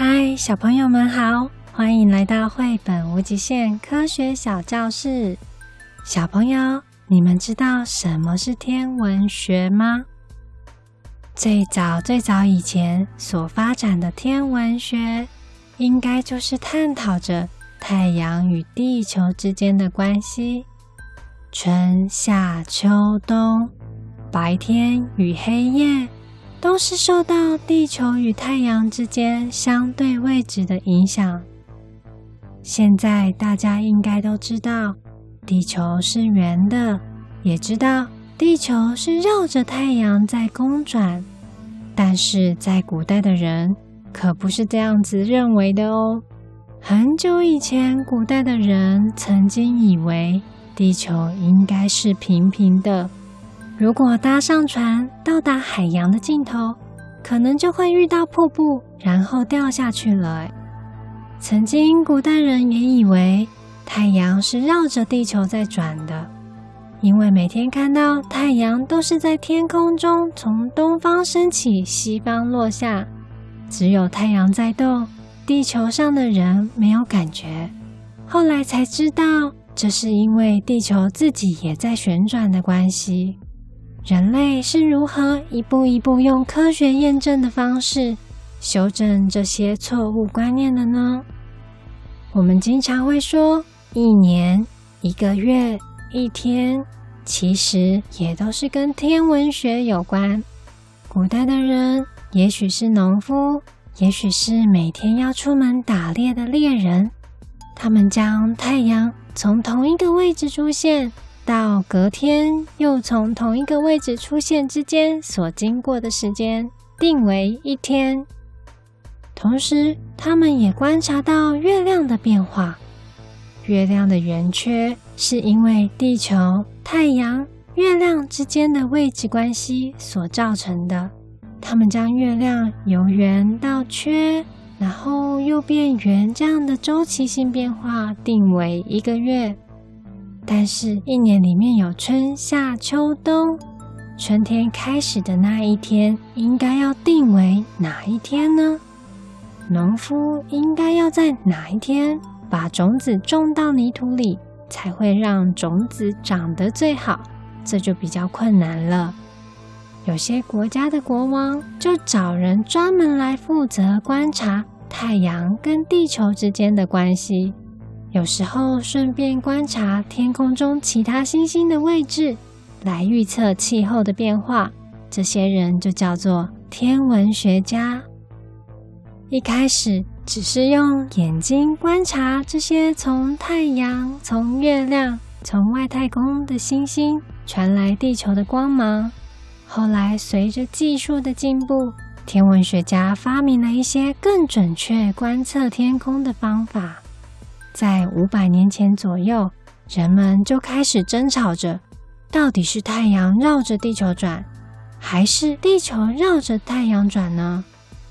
嗨，小朋友们好，欢迎来到绘本无极限科学小教室。小朋友，你们知道什么是天文学吗？最早最早以前所发展的天文学，应该就是探讨着太阳与地球之间的关系，春夏秋冬，白天与黑夜，都是受到地球与太阳之间相对位置的影响。现在大家应该都知道。地球是圆的，也知道地球是绕着太阳在公转，但是在古代的人可不是这样子认为的哦。很久以前，古代的人曾经以为地球应该是平平的，如果搭上船到达海洋的尽头，可能就会遇到瀑布，然后掉下去了。曾经，古代人也以为。太阳是绕着地球在转的，因为每天看到太阳都是在天空中从东方升起，西方落下，只有太阳在动，地球上的人没有感觉。后来才知道，这是因为地球自己也在旋转的关系。人类是如何一步一步用科学验证的方式修正这些错误观念的呢？我们经常会说。一年、一个月、一天，其实也都是跟天文学有关。古代的人，也许是农夫，也许是每天要出门打猎的猎人，他们将太阳从同一个位置出现，到隔天又从同一个位置出现之间所经过的时间，定为一天。同时，他们也观察到月亮的变化。月亮的圆缺是因为地球、太阳、月亮之间的位置关系所造成的。他们将月亮由圆到缺，然后又变圆这样的周期性变化定为一个月。但是，一年里面有春夏秋冬，春天开始的那一天应该要定为哪一天呢？农夫应该要在哪一天？把种子种到泥土里，才会让种子长得最好，这就比较困难了。有些国家的国王就找人专门来负责观察太阳跟地球之间的关系，有时候顺便观察天空中其他星星的位置，来预测气候的变化。这些人就叫做天文学家。一开始，只是用眼睛观察这些从太阳、从月亮、从外太空的星星传来地球的光芒。后来，随着技术的进步，天文学家发明了一些更准确观测天空的方法。在五百年前左右，人们就开始争吵着，到底是太阳绕着地球转，还是地球绕着太阳转呢？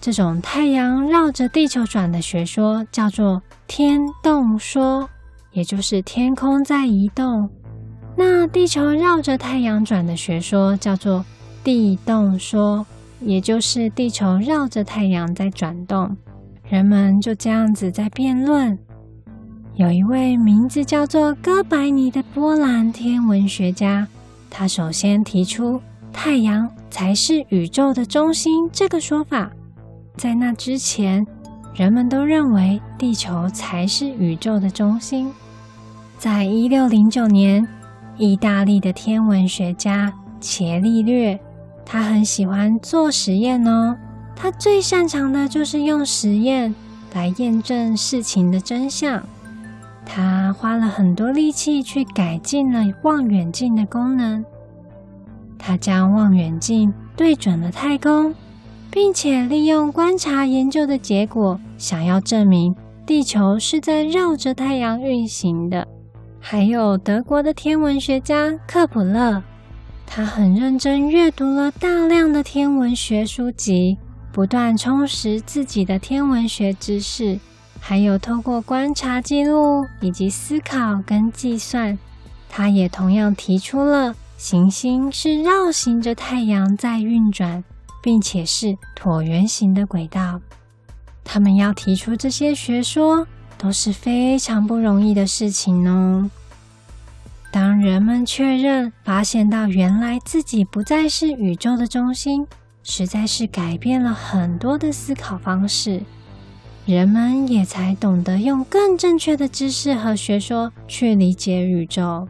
这种太阳绕着地球转的学说叫做天动说，也就是天空在移动。那地球绕着太阳转的学说叫做地动说，也就是地球绕着太阳在转动。人们就这样子在辩论。有一位名字叫做哥白尼的波兰天文学家，他首先提出太阳才是宇宙的中心这个说法。在那之前，人们都认为地球才是宇宙的中心。在一六零九年，意大利的天文学家伽利略，他很喜欢做实验哦。他最擅长的就是用实验来验证事情的真相。他花了很多力气去改进了望远镜的功能。他将望远镜对准了太空。并且利用观察研究的结果，想要证明地球是在绕着太阳运行的。还有德国的天文学家克普勒，他很认真阅读了大量的天文学书籍，不断充实自己的天文学知识，还有透过观察记录以及思考跟计算，他也同样提出了行星是绕行着太阳在运转。并且是椭圆形的轨道。他们要提出这些学说都是非常不容易的事情哦。当人们确认发现到原来自己不再是宇宙的中心，实在是改变了很多的思考方式，人们也才懂得用更正确的知识和学说去理解宇宙。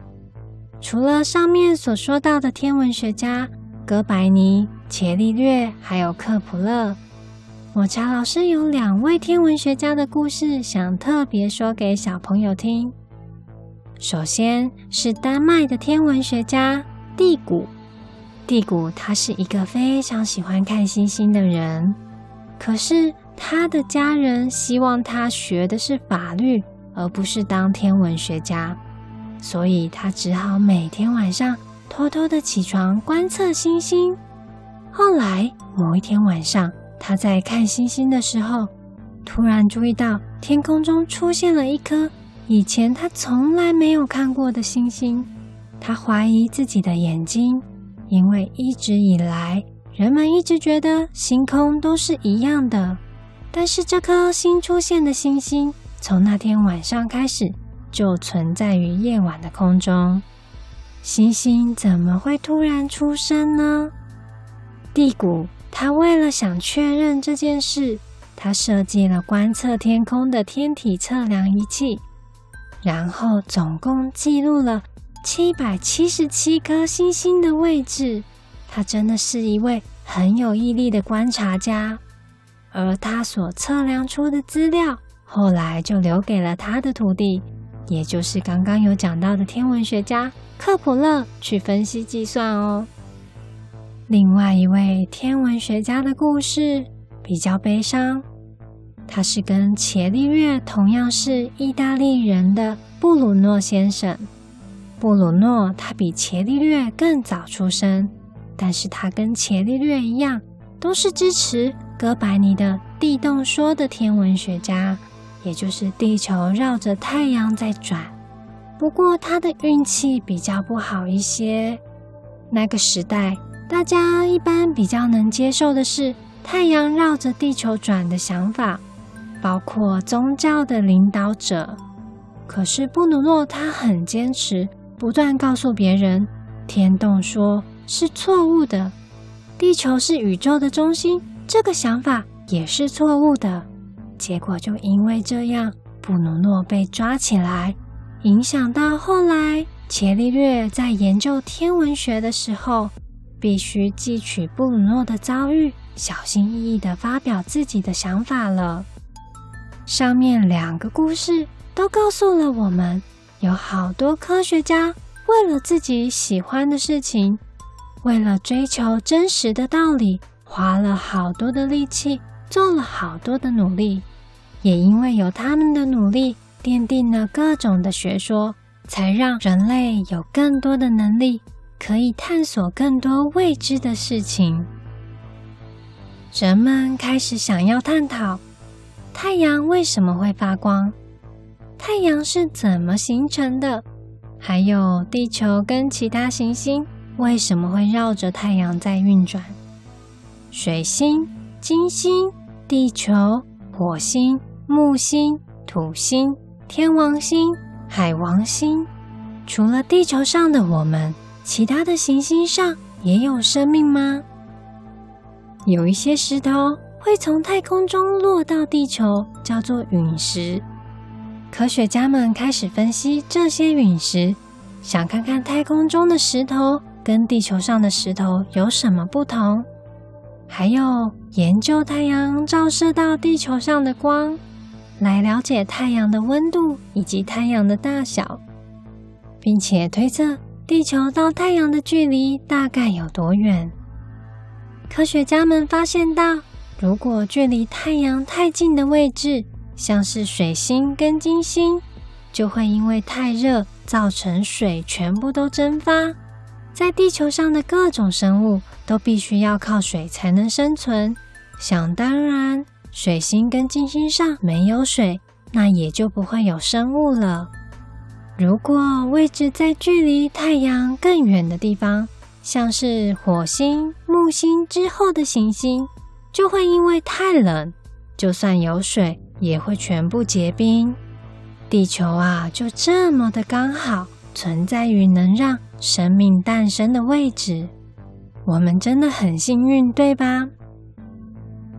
除了上面所说到的天文学家哥白尼、伽利略，还有克普勒，抹茶老师有两位天文学家的故事想特别说给小朋友听。首先是丹麦的天文学家蒂古，蒂古他是一个非常喜欢看星星的人，可是他的家人希望他学的是法律，而不是当天文学家。所以他只好每天晚上偷偷的起床观测星星。后来某一天晚上，他在看星星的时候，突然注意到天空中出现了一颗以前他从来没有看过的星星。他怀疑自己的眼睛，因为一直以来人们一直觉得星空都是一样的，但是这颗新出现的星星，从那天晚上开始。就存在于夜晚的空中，星星怎么会突然出生呢？蒂古他为了想确认这件事，他设计了观测天空的天体测量仪器，然后总共记录了七百七十七颗星星的位置。他真的是一位很有毅力的观察家，而他所测量出的资料，后来就留给了他的徒弟。也就是刚刚有讲到的天文学家克普勒去分析计算哦。另外一位天文学家的故事比较悲伤，他是跟伽利略同样是意大利人的布鲁诺先生。布鲁诺他比伽利略更早出生，但是他跟伽利略一样，都是支持哥白尼的地动说的天文学家。也就是地球绕着太阳在转，不过他的运气比较不好一些。那个时代，大家一般比较能接受的是太阳绕着地球转的想法，包括宗教的领导者。可是布鲁诺他很坚持，不断告诉别人，天动说是错误的，地球是宇宙的中心，这个想法也是错误的。结果就因为这样，布鲁诺被抓起来，影响到后来伽利略在研究天文学的时候，必须记取布鲁诺的遭遇，小心翼翼地发表自己的想法了。上面两个故事都告诉了我们，有好多科学家为了自己喜欢的事情，为了追求真实的道理，花了好多的力气，做了好多的努力。也因为有他们的努力，奠定了各种的学说，才让人类有更多的能力，可以探索更多未知的事情。人们开始想要探讨太阳为什么会发光，太阳是怎么形成的，还有地球跟其他行星为什么会绕着太阳在运转，水星、金星、地球、火星。木星、土星、天王星、海王星，除了地球上的我们，其他的行星上也有生命吗？有一些石头会从太空中落到地球，叫做陨石。科学家们开始分析这些陨石，想看看太空中的石头跟地球上的石头有什么不同，还有研究太阳照射到地球上的光。来了解太阳的温度以及太阳的大小，并且推测地球到太阳的距离大概有多远。科学家们发现到，如果距离太阳太近的位置，像是水星跟金星，就会因为太热造成水全部都蒸发。在地球上的各种生物都必须要靠水才能生存，想当然。水星跟金星上没有水，那也就不会有生物了。如果位置在距离太阳更远的地方，像是火星、木星之后的行星，就会因为太冷，就算有水，也会全部结冰。地球啊，就这么的刚好存在于能让生命诞生的位置。我们真的很幸运，对吧？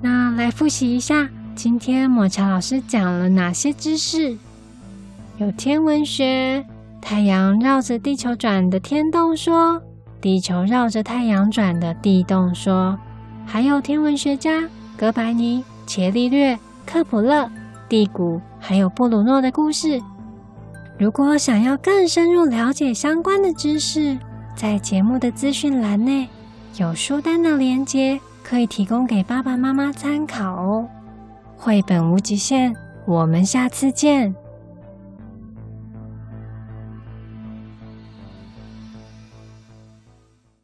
那来复习一下，今天抹茶老师讲了哪些知识？有天文学，太阳绕着地球转的天动说，地球绕着太阳转的地动说，还有天文学家哥白尼、伽利略、克普勒、蒂谷，还有布鲁诺的故事。如果想要更深入了解相关的知识，在节目的资讯栏内有书单的连接。可以提供给爸爸妈妈参考哦。绘本无极限，我们下次见。